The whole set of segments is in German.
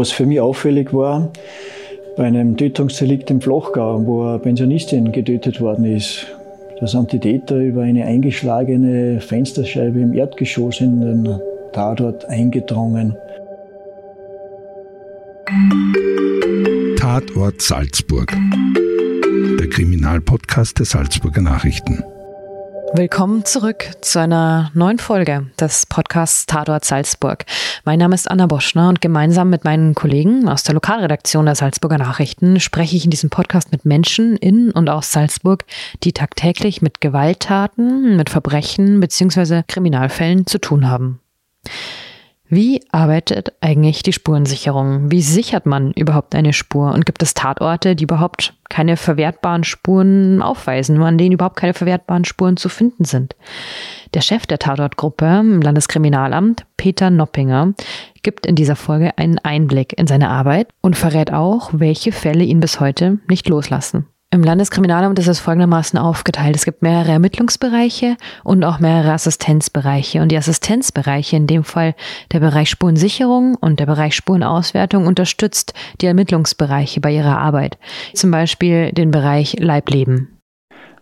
Was für mich auffällig war, bei einem Tötungsdelikt im Flachgau, wo eine Pensionistin getötet worden ist, da sind die Täter über eine eingeschlagene Fensterscheibe im Erdgeschoss in den Tatort eingedrungen. Tatort Salzburg. Der Kriminalpodcast der Salzburger Nachrichten. Willkommen zurück zu einer neuen Folge des Podcasts Tatort Salzburg. Mein Name ist Anna Boschner und gemeinsam mit meinen Kollegen aus der Lokalredaktion der Salzburger Nachrichten spreche ich in diesem Podcast mit Menschen in und aus Salzburg, die tagtäglich mit Gewalttaten, mit Verbrechen bzw. Kriminalfällen zu tun haben. Wie arbeitet eigentlich die Spurensicherung? Wie sichert man überhaupt eine Spur? Und gibt es Tatorte, die überhaupt keine verwertbaren Spuren aufweisen, an denen überhaupt keine verwertbaren Spuren zu finden sind? Der Chef der Tatortgruppe im Landeskriminalamt, Peter Noppinger, gibt in dieser Folge einen Einblick in seine Arbeit und verrät auch, welche Fälle ihn bis heute nicht loslassen. Im Landeskriminalamt ist es folgendermaßen aufgeteilt. Es gibt mehrere Ermittlungsbereiche und auch mehrere Assistenzbereiche. Und die Assistenzbereiche, in dem Fall der Bereich Spurensicherung und der Bereich Spurenauswertung, unterstützt die Ermittlungsbereiche bei ihrer Arbeit. Zum Beispiel den Bereich Leibleben.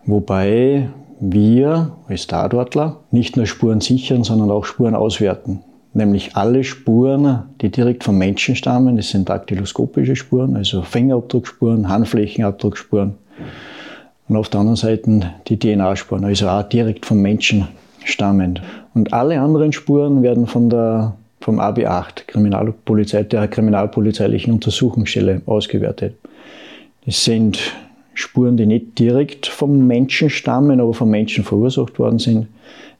Wobei wir als Tatortler nicht nur Spuren sichern, sondern auch Spuren auswerten nämlich alle Spuren, die direkt vom Menschen stammen. Das sind daktyloskopische Spuren, also Fingerabdruckspuren, Handflächenabdruckspuren. Und auf der anderen Seite die DNA-Spuren, also auch direkt vom Menschen stammend. Und alle anderen Spuren werden von der, vom AB8, Kriminalpolizei, der kriminalpolizeilichen Untersuchungsstelle, ausgewertet. Das sind Spuren, die nicht direkt vom Menschen stammen, aber vom Menschen verursacht worden sind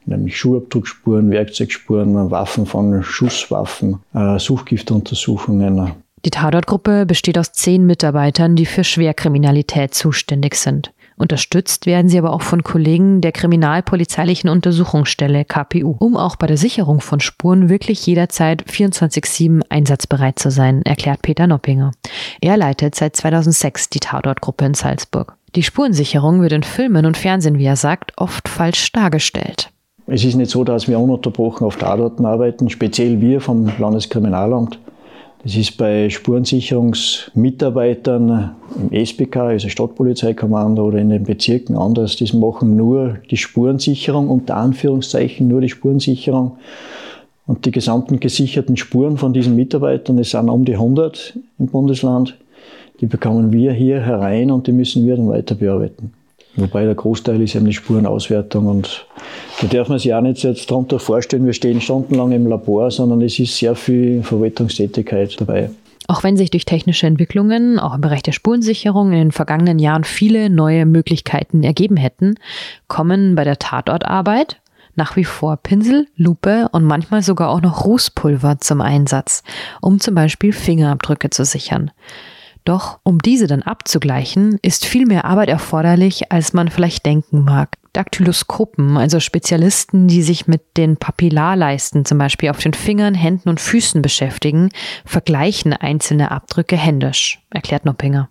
nämlich Schuhabdruckspuren, Werkzeugspuren, Waffen von Schusswaffen, äh, Suchgiftuntersuchungen. Die Tatortgruppe besteht aus zehn Mitarbeitern, die für Schwerkriminalität zuständig sind. Unterstützt werden sie aber auch von Kollegen der Kriminalpolizeilichen Untersuchungsstelle KPU, um auch bei der Sicherung von Spuren wirklich jederzeit 24-7 einsatzbereit zu sein, erklärt Peter Noppinger. Er leitet seit 2006 die Tatortgruppe in Salzburg. Die Spurensicherung wird in Filmen und Fernsehen, wie er sagt, oft falsch dargestellt. Es ist nicht so, dass wir ununterbrochen auf Tatorten arbeiten, speziell wir vom Landeskriminalamt. Das ist bei Spurensicherungsmitarbeitern im SPK, also Stadtpolizeikommando oder in den Bezirken anders. Die machen nur die Spurensicherung, unter Anführungszeichen nur die Spurensicherung. Und die gesamten gesicherten Spuren von diesen Mitarbeitern, es sind um die 100 im Bundesland, die bekommen wir hier herein und die müssen wir dann weiter bearbeiten. Wobei der Großteil ist die Spurenauswertung und da darf man sich auch nicht jetzt darunter vorstellen, wir stehen stundenlang im Labor, sondern es ist sehr viel Verwaltungstätigkeit dabei. Auch wenn sich durch technische Entwicklungen, auch im Bereich der Spurensicherung in den vergangenen Jahren viele neue Möglichkeiten ergeben hätten, kommen bei der Tatortarbeit nach wie vor Pinsel, Lupe und manchmal sogar auch noch Rußpulver zum Einsatz, um zum Beispiel Fingerabdrücke zu sichern. Doch um diese dann abzugleichen, ist viel mehr Arbeit erforderlich, als man vielleicht denken mag. Daktyloskopen, also Spezialisten, die sich mit den Papillarleisten zum Beispiel auf den Fingern, Händen und Füßen beschäftigen, vergleichen einzelne Abdrücke händisch, erklärt Noppinger.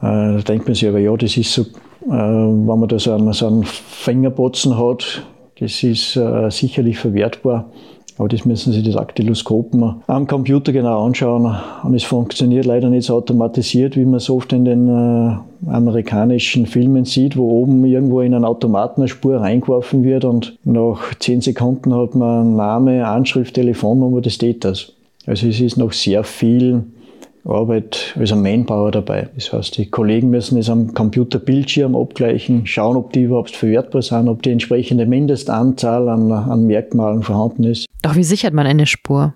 Äh, da denkt man sich aber, ja, das ist so, äh, wenn man da so einen, Fingerbotzen hat, das ist äh, sicherlich verwertbar. Aber das müssen Sie die Daktyloskopen am Computer genau anschauen. Und es funktioniert leider nicht so automatisiert, wie man es oft in den äh, amerikanischen Filmen sieht, wo oben irgendwo in einen Automaten eine Spur reingeworfen wird und nach zehn Sekunden hat man Name, Anschrift, Telefonnummer des Täters. Also es ist noch sehr viel Arbeit als ein Manpower dabei. Das heißt, die Kollegen müssen es am Computerbildschirm abgleichen, schauen, ob die überhaupt verwertbar sind, ob die entsprechende Mindestanzahl an, an Merkmalen vorhanden ist. Doch wie sichert man eine Spur?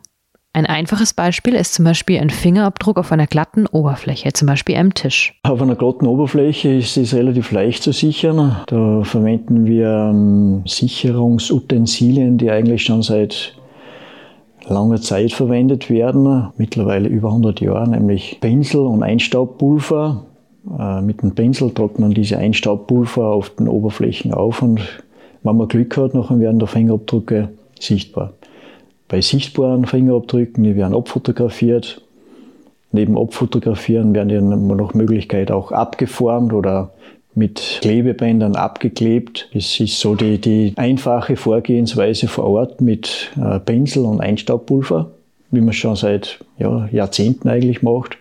Ein einfaches Beispiel ist zum Beispiel ein Fingerabdruck auf einer glatten Oberfläche, zum Beispiel am Tisch. Auf einer glatten Oberfläche ist es relativ leicht zu sichern. Da verwenden wir ähm, Sicherungsutensilien, die eigentlich schon seit langer Zeit verwendet werden, mittlerweile über 100 Jahre, nämlich Pinsel und Einstaubpulver. Äh, mit dem Pinsel trocknen diese Einstaubpulver auf den Oberflächen auf und wenn man Glück hat, nachher werden der Fingerabdrücke sichtbar. Bei sichtbaren Fingerabdrücken, die werden abfotografiert. Neben Abfotografieren werden die noch Möglichkeit auch abgeformt oder mit Klebebändern abgeklebt. Das ist so die, die einfache Vorgehensweise vor Ort mit äh, Pinsel und Einstaubpulver, wie man es schon seit ja, Jahrzehnten eigentlich macht.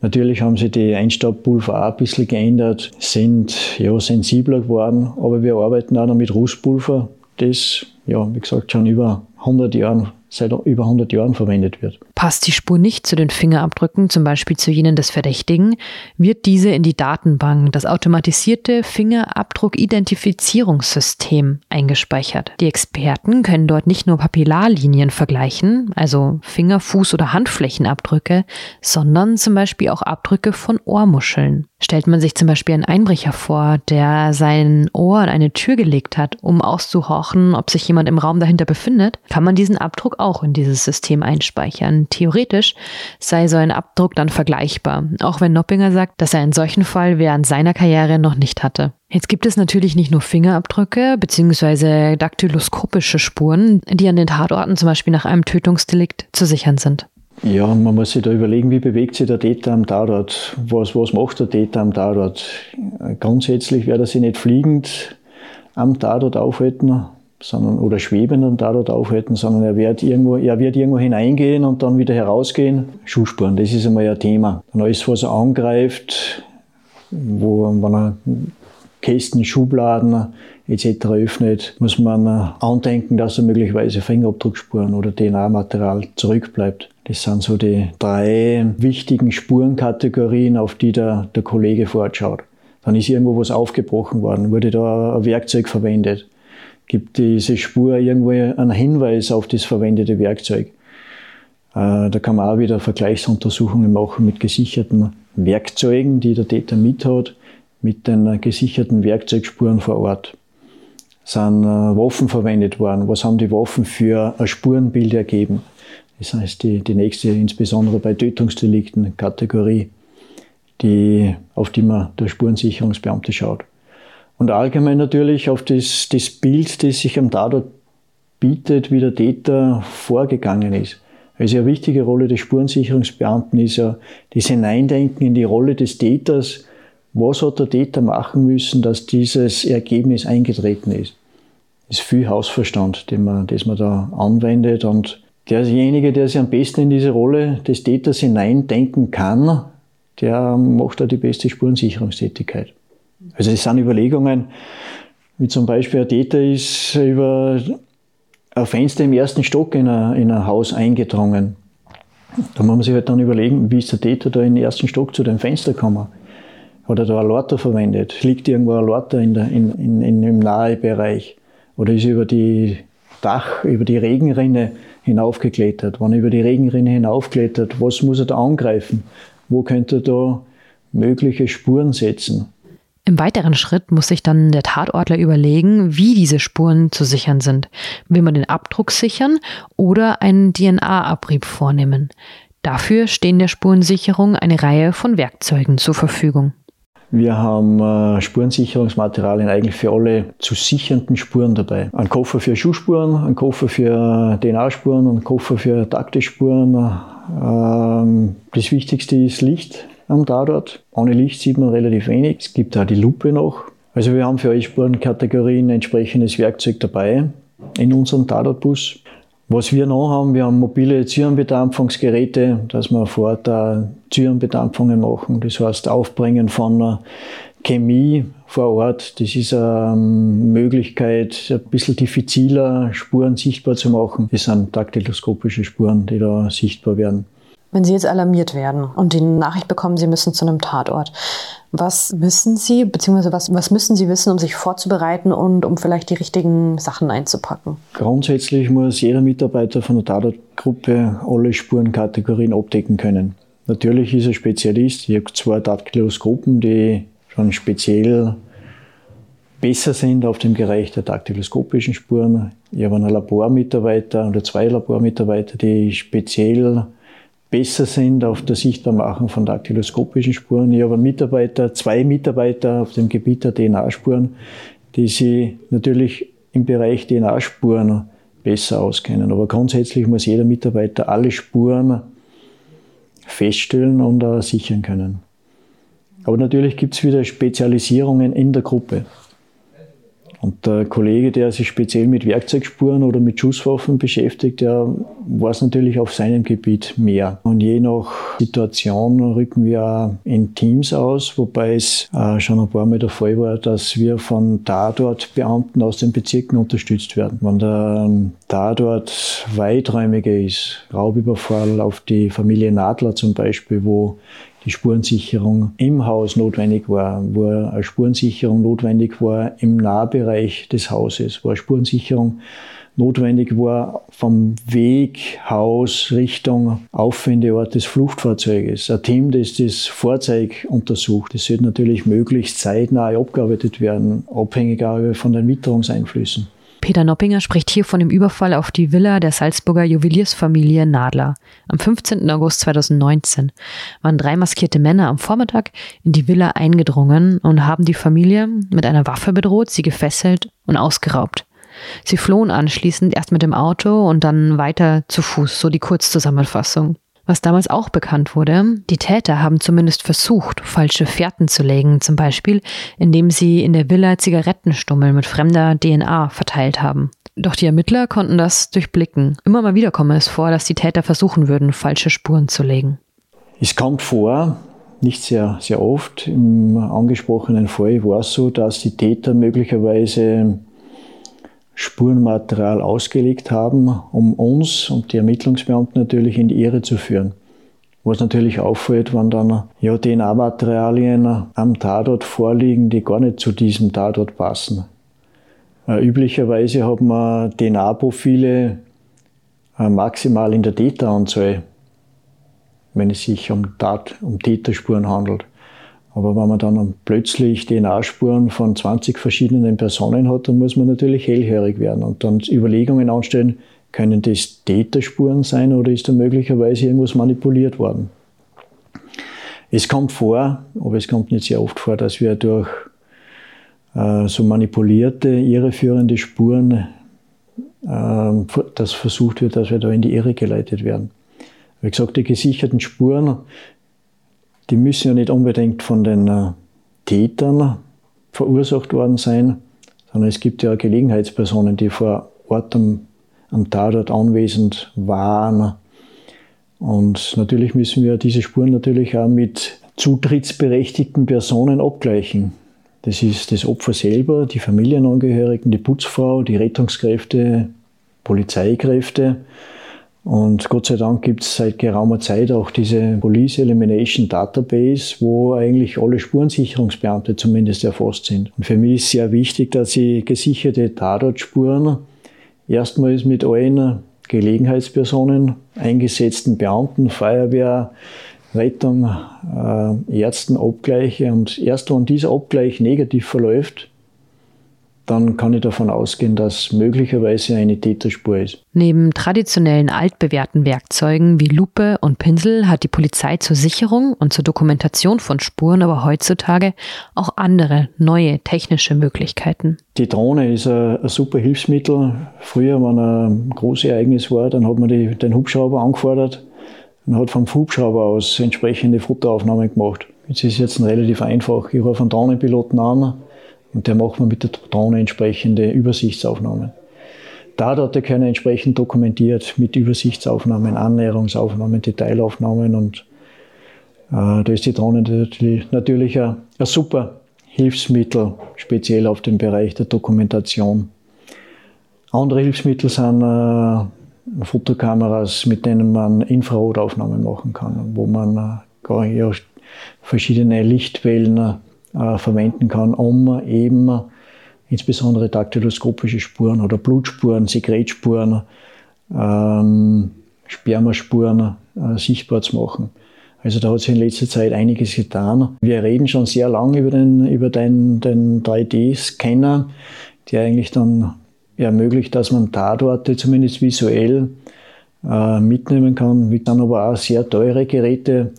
Natürlich haben sie die Einstaubpulver auch ein bisschen geändert, sind ja, sensibler geworden, aber wir arbeiten auch noch mit Rustpulver, das, ja, wie gesagt, schon über 100 Jahren seit über 100 Jahren verwendet wird. Passt die Spur nicht zu den Fingerabdrücken, zum Beispiel zu jenen des Verdächtigen, wird diese in die Datenbank, das automatisierte Fingerabdruck-Identifizierungssystem, eingespeichert. Die Experten können dort nicht nur Papillarlinien vergleichen, also Finger-, Fuß- oder Handflächenabdrücke, sondern zum Beispiel auch Abdrücke von Ohrmuscheln. Stellt man sich zum Beispiel einen Einbrecher vor, der sein Ohr an eine Tür gelegt hat, um auszuhorchen, ob sich jemand im Raum dahinter befindet, kann man diesen Abdruck auch in dieses System einspeichern. Theoretisch sei so ein Abdruck dann vergleichbar, auch wenn Noppinger sagt, dass er einen solchen Fall während seiner Karriere noch nicht hatte. Jetzt gibt es natürlich nicht nur Fingerabdrücke bzw. daktyloskopische Spuren, die an den Tatorten zum Beispiel nach einem Tötungsdelikt zu sichern sind. Ja, man muss sich da überlegen, wie bewegt sich der Täter am Tatort? Was, was macht der Täter am Tatort? Grundsätzlich werde er sich nicht fliegend am Tatort aufhalten, sondern, oder schwebend am Tatort aufhalten, sondern er wird, irgendwo, er wird irgendwo hineingehen und dann wieder herausgehen. Schuhspuren, das ist einmal ein Thema. Dann alles, was er angreift, wo, wenn er Kästen, Schubladen etc. öffnet, muss man andenken, dass er möglicherweise Fingerabdruckspuren oder DNA-Material zurückbleibt. Das sind so die drei wichtigen Spurenkategorien, auf die der, der Kollege fortschaut. Dann ist irgendwo was aufgebrochen worden, wurde da ein Werkzeug verwendet. Gibt diese Spur irgendwo einen Hinweis auf das verwendete Werkzeug? Äh, da kann man auch wieder Vergleichsuntersuchungen machen mit gesicherten Werkzeugen, die der Täter mit hat, mit den gesicherten Werkzeugspuren vor Ort. Sind äh, Waffen verwendet worden? Was haben die Waffen für ein Spurenbild ergeben? Das heißt, die, die nächste, insbesondere bei Tötungsdelikten, Kategorie, die, auf die man der Spurensicherungsbeamte schaut. Und allgemein natürlich auf das, das Bild, das sich am Tatort bietet, wie der Täter vorgegangen ist. Also eine wichtige Rolle des Spurensicherungsbeamten ist ja das Hineindenken in die Rolle des Täters. Was hat der Täter machen müssen, dass dieses Ergebnis eingetreten ist? Das ist viel Hausverstand, den man, das man da anwendet und derjenige, der sich am besten in diese Rolle des Täters hineindenken kann, der macht auch die beste Spurensicherungstätigkeit. Also es sind Überlegungen, wie zum Beispiel ein Täter ist über ein Fenster im ersten Stock in ein, in ein Haus eingedrungen. Da muss man sich halt dann überlegen, wie ist der Täter da den ersten Stock zu dem Fenster gekommen? Hat er da ein Lorter verwendet? Liegt irgendwo ein Lorter in der, in, in, in, im Nahebereich? Oder ist er über die Dach, über die Regenrinne hinaufgeklettert? Wenn er über die Regenrinne hinaufklettert, was muss er da angreifen? Wo könnte er da mögliche Spuren setzen? Im weiteren Schritt muss sich dann der Tatortler überlegen, wie diese Spuren zu sichern sind. Will man den Abdruck sichern oder einen DNA-Abrieb vornehmen? Dafür stehen der Spurensicherung eine Reihe von Werkzeugen zur Verfügung. Wir haben äh, Spurensicherungsmaterialien eigentlich für alle zu sichernden Spuren dabei. Ein Koffer für Schuhspuren, ein Koffer für DNA-Spuren, ein Koffer für Taktispuren. Ähm, das Wichtigste ist Licht am Tatort. Ohne Licht sieht man relativ wenig. Es gibt auch die Lupe noch. Also wir haben für alle Spurenkategorien entsprechendes Werkzeug dabei in unserem Tatortbus. Was wir noch haben, wir haben mobile Zyrenbedampfungsgeräte, dass wir vor Ort da Zyrenbedampfungen machen. Das heißt Aufbringen von Chemie vor Ort. Das ist eine Möglichkeit, ein bisschen diffiziler Spuren sichtbar zu machen. Das sind daktyloskopische Spuren, die da sichtbar werden. Wenn Sie jetzt alarmiert werden und die Nachricht bekommen, Sie müssen zu einem Tatort, was wissen Sie, beziehungsweise was, was müssen Sie wissen, um sich vorzubereiten und um vielleicht die richtigen Sachen einzupacken? Grundsätzlich muss jeder Mitarbeiter von der Tatortgruppe alle Spurenkategorien abdecken können. Natürlich ist er Spezialist. Ich habe zwei Daktyloskopen, die schon speziell besser sind auf dem Bereich der daktyloskopischen Spuren. Ich habe einen Labormitarbeiter oder zwei Labormitarbeiter, die speziell besser sind auf der Sichtbarmachung von daktyloskopischen Spuren. Ich habe Mitarbeiter, zwei Mitarbeiter auf dem Gebiet der DNA-Spuren, die sich natürlich im Bereich DNA-Spuren besser auskennen. Aber grundsätzlich muss jeder Mitarbeiter alle Spuren feststellen und sichern können. Aber natürlich gibt es wieder Spezialisierungen in der Gruppe. Und der Kollege, der sich speziell mit Werkzeugspuren oder mit Schusswaffen beschäftigt, der weiß natürlich auf seinem Gebiet mehr. Und je nach Situation rücken wir in Teams aus, wobei es äh, schon ein paar Mal der Fall war, dass wir von Tatort-Beamten aus den Bezirken unterstützt werden. Wenn der Tatort weiträumiger ist, Raubüberfall auf die Familie Nadler zum Beispiel, wo die Spurensicherung im Haus notwendig war, wo eine Spurensicherung notwendig war im Nahbereich des Hauses, wo eine Spurensicherung notwendig war vom Weg, Haus, Richtung Auffindeort des Fluchtfahrzeuges. Ein Team, das das Fahrzeug untersucht, das sollte natürlich möglichst zeitnah abgearbeitet werden, abhängig auch von den Witterungseinflüssen. Peter Noppinger spricht hier von dem Überfall auf die Villa der Salzburger Juweliersfamilie Nadler. Am 15. August 2019 waren drei maskierte Männer am Vormittag in die Villa eingedrungen und haben die Familie mit einer Waffe bedroht, sie gefesselt und ausgeraubt. Sie flohen anschließend erst mit dem Auto und dann weiter zu Fuß, so die Kurzzusammenfassung. Was damals auch bekannt wurde, die Täter haben zumindest versucht, falsche Fährten zu legen, zum Beispiel indem sie in der Villa Zigarettenstummel mit fremder DNA verteilt haben. Doch die Ermittler konnten das durchblicken. Immer mal wieder komme es vor, dass die Täter versuchen würden, falsche Spuren zu legen. Es kommt vor, nicht sehr, sehr oft. Im angesprochenen Fall war es so, dass die Täter möglicherweise Spurenmaterial ausgelegt haben, um uns und die Ermittlungsbeamten natürlich in die Irre zu führen. Was natürlich auffällt, wenn dann ja, DNA-Materialien am Tatort vorliegen, die gar nicht zu diesem Tatort passen. Äh, üblicherweise hat man DNA-Profile äh, maximal in der Täteranzahl, wenn es sich um, Tat, um Täterspuren handelt. Aber wenn man dann plötzlich DNA-Spuren von 20 verschiedenen Personen hat, dann muss man natürlich hellhörig werden und dann Überlegungen anstellen, können das Täterspuren sein oder ist da möglicherweise irgendwas manipuliert worden? Es kommt vor, aber es kommt nicht sehr oft vor, dass wir durch äh, so manipulierte, irreführende Spuren, äh, dass versucht wird, dass wir da in die Irre geleitet werden. Wie gesagt, die gesicherten Spuren die müssen ja nicht unbedingt von den äh, Tätern verursacht worden sein, sondern es gibt ja Gelegenheitspersonen, die vor Ort am, am Tatort anwesend waren. Und natürlich müssen wir diese Spuren natürlich auch mit zutrittsberechtigten Personen abgleichen. Das ist das Opfer selber, die Familienangehörigen, die Putzfrau, die Rettungskräfte, Polizeikräfte und Gott sei Dank gibt es seit geraumer Zeit auch diese Police Elimination Database, wo eigentlich alle Spurensicherungsbeamte zumindest erfasst sind. Und für mich ist sehr wichtig, dass ich gesicherte Tatortspuren erstmals mit allen Gelegenheitspersonen, eingesetzten Beamten, Feuerwehr, Rettung, äh, Ärzten abgleiche. Und erst wenn dieser Abgleich negativ verläuft, dann kann ich davon ausgehen, dass möglicherweise eine Täterspur ist. Neben traditionellen altbewährten Werkzeugen wie Lupe und Pinsel hat die Polizei zur Sicherung und zur Dokumentation von Spuren aber heutzutage auch andere neue technische Möglichkeiten. Die Drohne ist ein, ein super Hilfsmittel. Früher, wenn ein großes Ereignis war, dann hat man die, den Hubschrauber angefordert und hat vom Hubschrauber aus entsprechende Fotoaufnahmen gemacht. Jetzt ist jetzt relativ einfach. Ich rufe einen Drohnenpiloten an, und der macht man mit der Drohne entsprechende Übersichtsaufnahmen. Da hat er keine entsprechend dokumentiert mit Übersichtsaufnahmen, Annäherungsaufnahmen, Detailaufnahmen und äh, da ist die Drohne natürlich, natürlich ein, ein super Hilfsmittel, speziell auf dem Bereich der Dokumentation. Andere Hilfsmittel sind äh, Fotokameras, mit denen man Infrarotaufnahmen machen kann, wo man äh, verschiedene Lichtwellen äh, verwenden kann, um eben insbesondere daktyloskopische Spuren oder Blutspuren, Sekretspuren, ähm, Spermaspuren äh, sichtbar zu machen. Also da hat sich in letzter Zeit einiges getan. Wir reden schon sehr lange über den, über den, den 3D-Scanner, der eigentlich dann ermöglicht, dass man Tatorte zumindest visuell äh, mitnehmen kann. Wir haben aber auch sehr teure Geräte.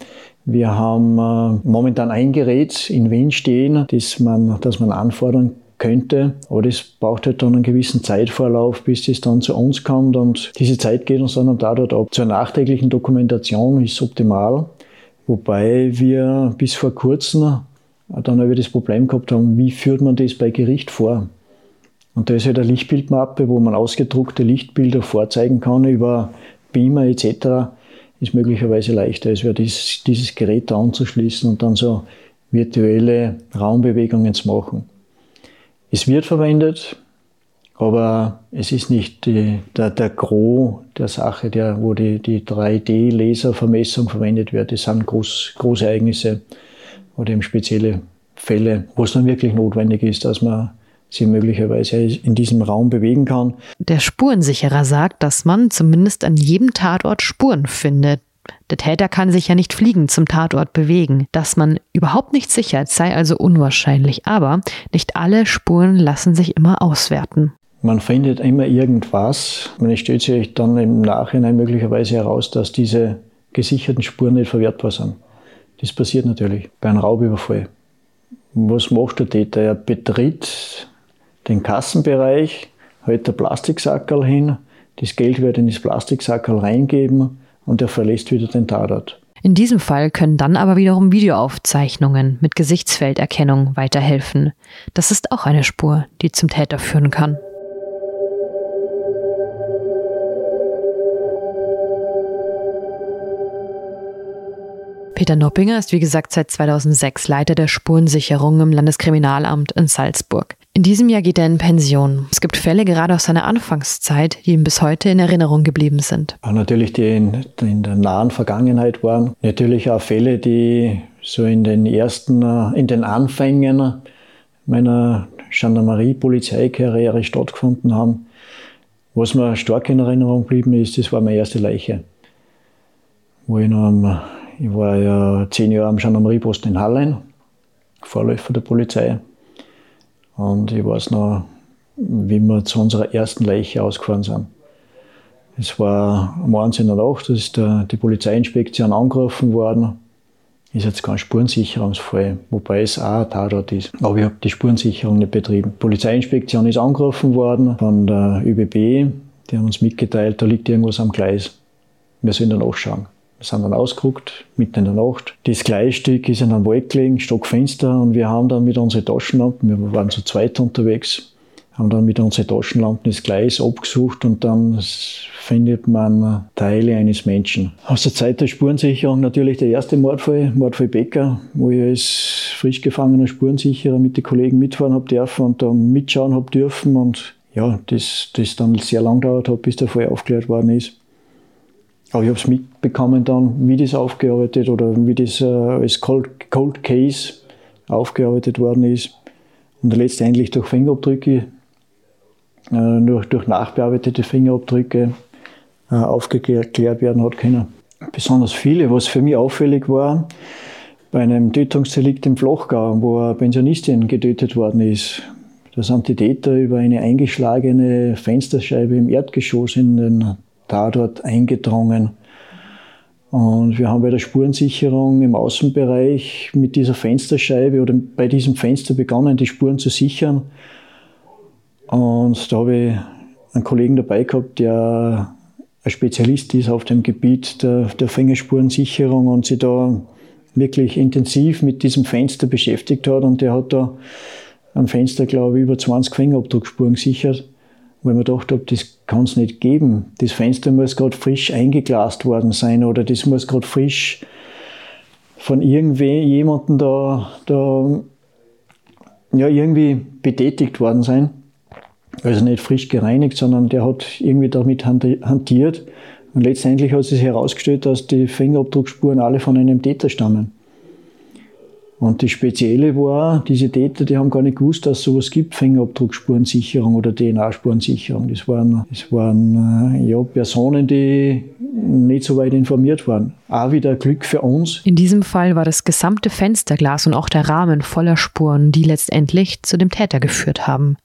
Wir haben äh, momentan ein Gerät in Wien stehen, das man, das man anfordern könnte. Aber das braucht halt dann einen gewissen Zeitvorlauf, bis das dann zu uns kommt. Und diese Zeit geht uns dann am Tatort ab. Zur nachträglichen Dokumentation ist optimal. Wobei wir bis vor kurzem dann über das Problem gehabt haben, wie führt man das bei Gericht vor? Und da ist halt eine Lichtbildmappe, wo man ausgedruckte Lichtbilder vorzeigen kann über Beamer etc. Ist möglicherweise leichter, als wäre dieses, dieses Gerät anzuschließen und dann so virtuelle Raumbewegungen zu machen. Es wird verwendet, aber es ist nicht die, der, der Gros der Sache, der, wo die, die 3D-Laservermessung verwendet wird. Das sind Groß, große Ereignisse oder eben spezielle Fälle, wo es dann wirklich notwendig ist, dass man sie möglicherweise in diesem Raum bewegen kann. Der Spurensicherer sagt, dass man zumindest an jedem Tatort Spuren findet. Der Täter kann sich ja nicht fliegen zum Tatort bewegen. Dass man überhaupt nicht sichert, sei also unwahrscheinlich. Aber nicht alle Spuren lassen sich immer auswerten. Man findet immer irgendwas. Man stellt sich dann im Nachhinein möglicherweise heraus, dass diese gesicherten Spuren nicht verwertbar sind. Das passiert natürlich bei einem Raubüberfall. Was macht der Täter? Er betritt den Kassenbereich, hält der Plastiksackerl hin, das Geld wird in das Plastiksackerl reingeben und er verlässt wieder den Tatort. In diesem Fall können dann aber wiederum Videoaufzeichnungen mit Gesichtsfelderkennung weiterhelfen. Das ist auch eine Spur, die zum Täter führen kann. Peter Noppinger ist wie gesagt seit 2006 Leiter der Spurensicherung im Landeskriminalamt in Salzburg. In diesem Jahr geht er in Pension. Es gibt Fälle gerade aus seiner Anfangszeit, die ihm bis heute in Erinnerung geblieben sind. Natürlich, die in, in der nahen Vergangenheit waren. Natürlich auch Fälle, die so in den ersten, äh, in den Anfängen meiner Gendarmerie-Polizeikarriere stattgefunden haben. Was mir stark in Erinnerung geblieben ist, das war meine erste Leiche, wo ich noch am ich war ja zehn Jahre am Gendarmerieposten in Hallein, Vorläufer der Polizei. Und ich weiß noch, wie wir zu unserer ersten Leiche ausgefahren sind. Es war am 1 in der Nacht, da ist der, die Polizeiinspektion angerufen worden. Ist jetzt kein Spurensicherungsfall, wobei es auch ein Tatort ist. Aber ich habe die Spurensicherung nicht betrieben. Die Polizeiinspektion ist angerufen worden von der ÜBB. Die haben uns mitgeteilt, da liegt irgendwas am Gleis. Wir sollen da nachschauen. Sind dann ausgeguckt, mitten in der Nacht. Das Gleisstück ist in einem Wald gelegen, Stockfenster, und wir haben dann mit unseren Taschenlampen, wir waren zu zweit unterwegs, haben dann mit unseren Taschenlampen das Gleis abgesucht und dann findet man Teile eines Menschen. Aus der Zeit der Spurensicherung natürlich der erste Mordfall, Mordfall Becker, wo ich als frisch gefangener Spurensicherer mit den Kollegen mitfahren habe dürfen und da mitschauen habe dürfen und ja, das, das dann sehr lang gedauert hat, bis der Fall aufgeklärt worden ist. Aber ich habe es mitbekommen dann, wie das aufgearbeitet oder wie das äh, als Cold, Cold Case aufgearbeitet worden ist. Und letztendlich durch Fingerabdrücke, äh, durch, durch nachbearbeitete Fingerabdrücke äh, aufgeklärt werden hat können. Besonders viele, was für mich auffällig war, bei einem Tötungsdelikt im Flochgau, wo eine Pensionistin getötet worden ist. Da sind die Täter über eine eingeschlagene Fensterscheibe im Erdgeschoss in den Tatort eingedrungen. Und wir haben bei der Spurensicherung im Außenbereich mit dieser Fensterscheibe oder bei diesem Fenster begonnen, die Spuren zu sichern. Und da habe ich einen Kollegen dabei gehabt, der ein Spezialist ist auf dem Gebiet der, der Fingerspurensicherung und sich da wirklich intensiv mit diesem Fenster beschäftigt hat. Und der hat da am Fenster, glaube ich, über 20 Fingerabdruckspuren gesichert ich mir gedacht habe, das kann es nicht geben. Das Fenster muss gerade frisch eingeglast worden sein oder das muss gerade frisch von irgendwem, jemandem da, da ja, irgendwie betätigt worden sein. Also nicht frisch gereinigt, sondern der hat irgendwie damit hantiert. Und letztendlich hat sich herausgestellt, dass die Fingerabdruckspuren alle von einem Täter stammen. Und das Spezielle war, diese Täter, die haben gar nicht gewusst, dass es sowas gibt, Fingerabdruckspurensicherung oder DNA-Spurensicherung. Das waren, das waren äh, ja, Personen, die nicht so weit informiert waren. Auch wieder Glück für uns. In diesem Fall war das gesamte Fensterglas und auch der Rahmen voller Spuren, die letztendlich zu dem Täter geführt haben.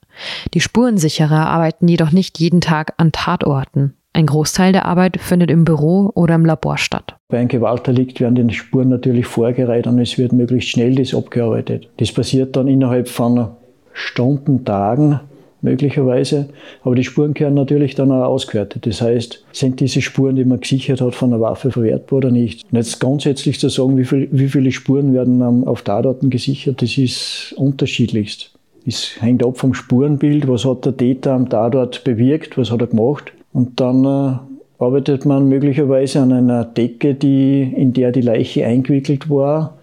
Die Spurensicherer arbeiten jedoch nicht jeden Tag an Tatorten. Ein Großteil der Arbeit findet im Büro oder im Labor statt. Bei einem Gewaltdelikt werden die Spuren natürlich vorgereiht und es wird möglichst schnell das abgearbeitet. Das passiert dann innerhalb von Stunden, Tagen möglicherweise, aber die Spuren können natürlich dann auch ausgewertet. Das heißt, sind diese Spuren, die man gesichert hat, von der Waffe verwertbar oder nicht? Und jetzt grundsätzlich zu sagen, wie, viel, wie viele Spuren werden auf Tatorten gesichert, das ist unterschiedlichst. Es hängt ab vom Spurenbild, was hat der Täter am Tatort bewirkt, was hat er gemacht. Und dann äh, arbeitet man möglicherweise an einer Decke, die, in der die Leiche eingewickelt war.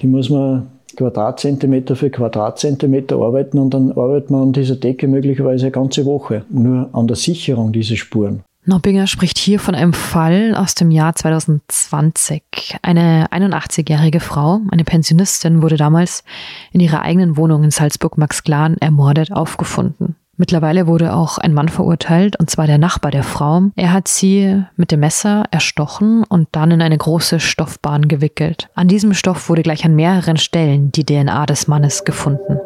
Die muss man Quadratzentimeter für Quadratzentimeter arbeiten und dann arbeitet man an dieser Decke möglicherweise eine ganze Woche, nur an der Sicherung dieser Spuren. Noppinger spricht hier von einem Fall aus dem Jahr 2020. Eine 81-jährige Frau, eine Pensionistin, wurde damals in ihrer eigenen Wohnung in Salzburg-Max-Glan ermordet aufgefunden. Mittlerweile wurde auch ein Mann verurteilt, und zwar der Nachbar der Frau. Er hat sie mit dem Messer erstochen und dann in eine große Stoffbahn gewickelt. An diesem Stoff wurde gleich an mehreren Stellen die DNA des Mannes gefunden.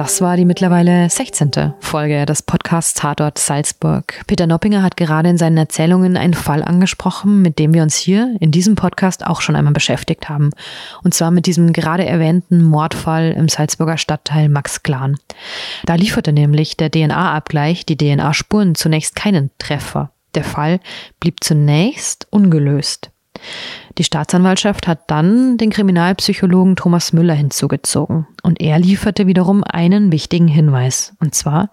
Das war die mittlerweile 16. Folge des Podcasts Tatort Salzburg. Peter Noppinger hat gerade in seinen Erzählungen einen Fall angesprochen, mit dem wir uns hier in diesem Podcast auch schon einmal beschäftigt haben. Und zwar mit diesem gerade erwähnten Mordfall im Salzburger Stadtteil Max Klan. Da lieferte nämlich der DNA-Abgleich die DNA-Spuren zunächst keinen Treffer. Der Fall blieb zunächst ungelöst. Die Staatsanwaltschaft hat dann den Kriminalpsychologen Thomas Müller hinzugezogen und er lieferte wiederum einen wichtigen Hinweis. Und zwar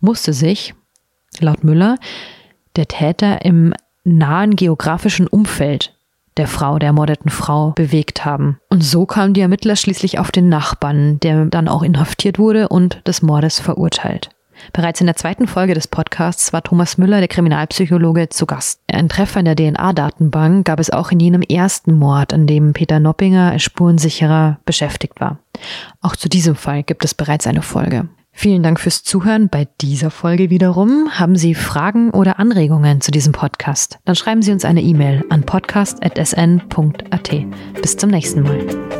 musste sich, laut Müller, der Täter im nahen geografischen Umfeld der Frau, der ermordeten Frau, bewegt haben. Und so kamen die Ermittler schließlich auf den Nachbarn, der dann auch inhaftiert wurde und des Mordes verurteilt. Bereits in der zweiten Folge des Podcasts war Thomas Müller, der Kriminalpsychologe, zu Gast. Ein Treffer in der DNA-Datenbank gab es auch in jenem ersten Mord, an dem Peter Noppinger als Spurensicherer beschäftigt war. Auch zu diesem Fall gibt es bereits eine Folge. Vielen Dank fürs Zuhören bei dieser Folge wiederum. Haben Sie Fragen oder Anregungen zu diesem Podcast? Dann schreiben Sie uns eine E-Mail an podcast.sn.at. Bis zum nächsten Mal.